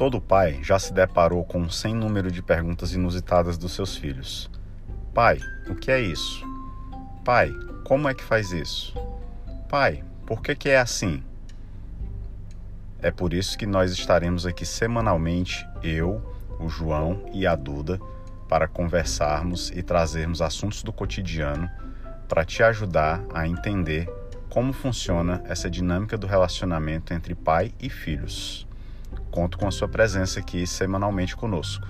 Todo pai já se deparou com um sem número de perguntas inusitadas dos seus filhos. Pai, o que é isso? Pai, como é que faz isso? Pai, por que, que é assim? É por isso que nós estaremos aqui semanalmente, eu, o João e a Duda, para conversarmos e trazermos assuntos do cotidiano para te ajudar a entender como funciona essa dinâmica do relacionamento entre pai e filhos. Conto com a sua presença aqui semanalmente conosco.